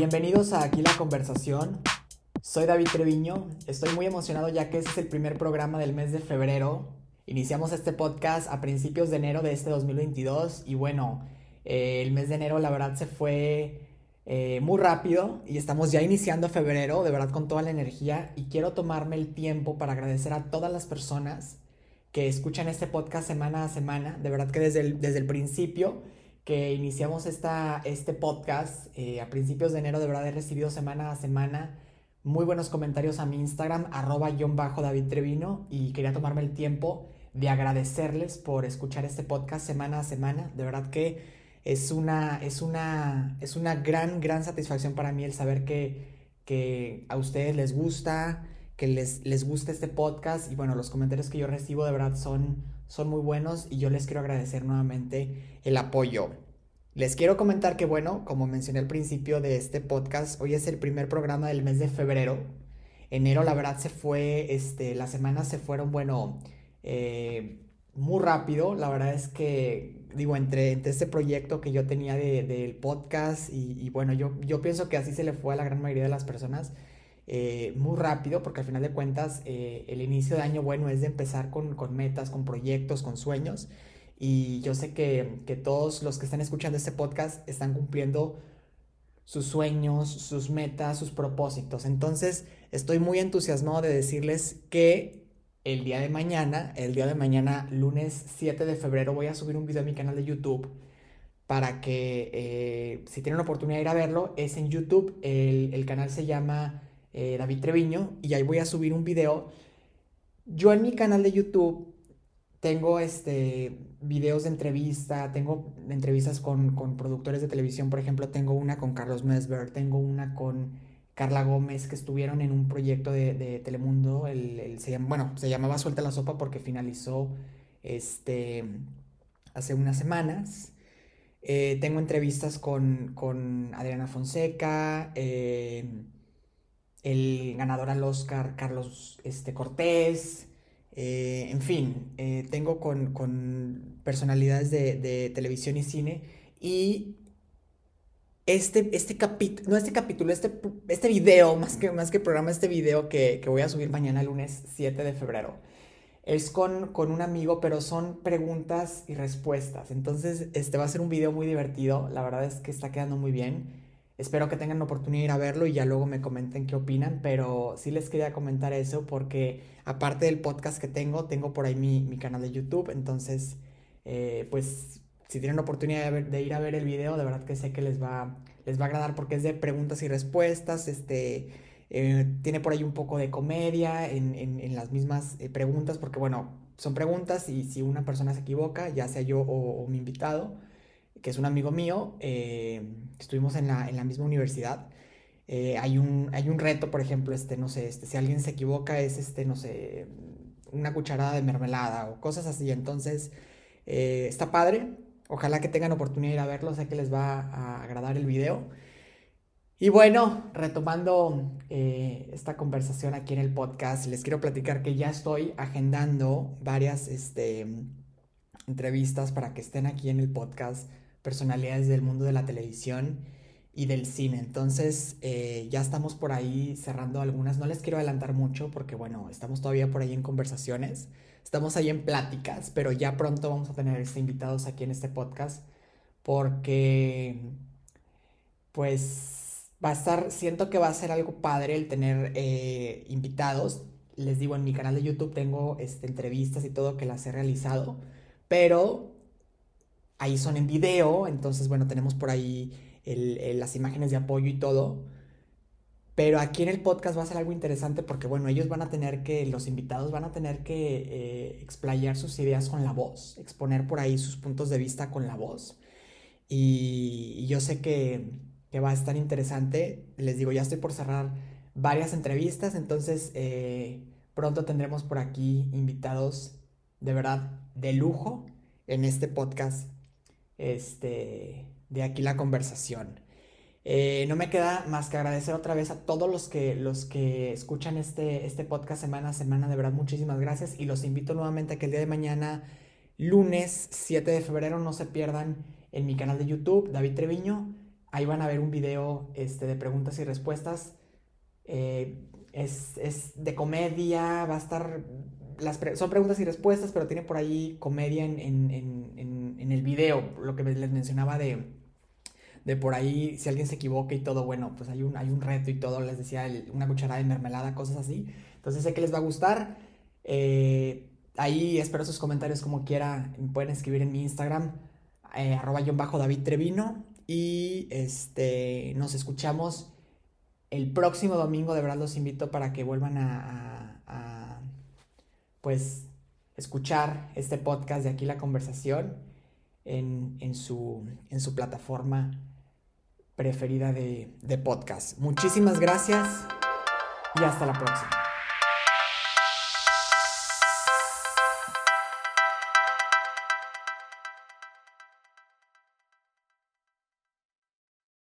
Bienvenidos a Aquí la Conversación. Soy David Treviño. Estoy muy emocionado ya que este es el primer programa del mes de febrero. Iniciamos este podcast a principios de enero de este 2022 y bueno, eh, el mes de enero la verdad se fue eh, muy rápido y estamos ya iniciando febrero, de verdad con toda la energía y quiero tomarme el tiempo para agradecer a todas las personas que escuchan este podcast semana a semana. De verdad que desde el, desde el principio que iniciamos esta, este podcast eh, a principios de enero, de verdad he recibido semana a semana muy buenos comentarios a mi Instagram, arroba bajo David Trevino, y quería tomarme el tiempo de agradecerles por escuchar este podcast semana a semana. De verdad que es una, es una, es una gran, gran satisfacción para mí el saber que, que a ustedes les gusta, que les, les gusta este podcast y bueno, los comentarios que yo recibo de verdad son, son muy buenos y yo les quiero agradecer nuevamente el apoyo. Les quiero comentar que bueno, como mencioné al principio de este podcast, hoy es el primer programa del mes de febrero. Enero la verdad se fue, este, las semanas se fueron, bueno, eh, muy rápido. La verdad es que, digo, entre, este proyecto que yo tenía del de, podcast y, bueno, yo, yo pienso que así se le fue a la gran mayoría de las personas. Eh, muy rápido, porque al final de cuentas eh, el inicio de año bueno es de empezar con, con, metas, con proyectos, con sueños. Y yo sé que, que todos los que están escuchando este podcast están cumpliendo sus sueños, sus metas, sus propósitos. Entonces, estoy muy entusiasmado de decirles que el día de mañana, el día de mañana, lunes 7 de febrero, voy a subir un video a mi canal de YouTube para que eh, si tienen la oportunidad de ir a verlo, es en YouTube. El, el canal se llama eh, David Treviño, y ahí voy a subir un video. Yo en mi canal de YouTube tengo este, videos de entrevista, tengo entrevistas con, con productores de televisión, por ejemplo, tengo una con Carlos Mesber, tengo una con Carla Gómez, que estuvieron en un proyecto de, de Telemundo, el, se bueno, se llamaba Suelta la Sopa porque finalizó este, hace unas semanas. Eh, tengo entrevistas con, con Adriana Fonseca, eh, el ganador al Oscar Carlos este, Cortés, eh, en fin, eh, tengo con, con personalidades de, de, televisión y cine y este, este capítulo, no este capítulo, este, este video, más que, más que programa, este video que, que voy a subir mañana lunes 7 de febrero, es con, con, un amigo, pero son preguntas y respuestas. Entonces, este va a ser un video muy divertido. La verdad es que está quedando muy bien. Espero que tengan la oportunidad de ir a verlo y ya luego me comenten qué opinan, pero sí les quería comentar eso porque aparte del podcast que tengo, tengo por ahí mi, mi canal de YouTube, entonces eh, pues si tienen la oportunidad de, de, ir a ver el video, de verdad que sé que les va, les va a agradar porque es de preguntas y respuestas, este, eh, tiene por ahí un poco de comedia en, en, las mismas eh, preguntas, porque bueno, son preguntas y si una persona se equivoca, ya sea yo o mi invitado, que es un amigo mío, eh, estuvimos en la, en la, misma universidad. Eh, hay, un, hay un reto, por ejemplo, este, no sé, este, si alguien se equivoca es, este, no sé, una cucharada de mermelada o cosas así. Entonces, eh, está padre. Ojalá que tengan oportunidad de ir a verlo, sé que les va a agradar el video. Y bueno, retomando esta conversación aquí en el podcast, les quiero platicar que ya estoy agendando varias este, entrevistas para que estén aquí en el podcast personalidades del mundo de la televisión y del cine. Entonces eh, ya estamos por ahí cerrando algunas. No les quiero adelantar mucho porque bueno, estamos todavía por ahí en conversaciones. Estamos ahí en pláticas, pero ya pronto vamos a tener este invitados aquí en este podcast porque pues va a estar, siento que va a ser algo padre el tener eh, invitados. Les digo, en mi canal de YouTube tengo este, entrevistas y todo que las he realizado, pero ahí son en video, entonces bueno, tenemos por ahí las imágenes de apoyo y todo. Pero aquí en el podcast va a ser algo interesante porque bueno, ellos van a tener que, los invitados van a tener que eh, explayar sus ideas con la voz, exponer por ahí sus puntos de vista con la voz. Y, y yo sé que, que, va a estar interesante. Les digo, ya estoy por cerrar varias entrevistas, entonces eh, pronto tendremos por aquí invitados de verdad de lujo en este podcast este, de aquí la conversación. Eh, no me queda más que agradecer otra vez a todos los que, los que escuchan este, este podcast semana a semana. De verdad, muchísimas gracias. Y los invito nuevamente a que el día de mañana, lunes 7 de febrero, no se pierdan en mi canal de YouTube, David Treviño, Ahí van a ver un video este, de preguntas y respuestas. Eh, es, de comedia, va a estar... Las son preguntas y respuestas, pero tiene por ahí comedia en el video, lo que les mencionaba de, de por ahí, si alguien se equivoca y todo, bueno, pues hay un, hay un reto y todo, les decía, una cucharada de mermelada, cosas así. Entonces sé que les va a gustar. Eh, ahí espero sus comentarios como quiera, me pueden escribir en mi Instagram, eh, arroba bajo David Trevino. Y este, nos escuchamos el próximo domingo, de verdad los invito para que vuelvan a, a pues, escuchar este podcast de aquí la conversación en, su, en su plataforma preferida de, de podcast. Muchísimas gracias y hasta la próxima.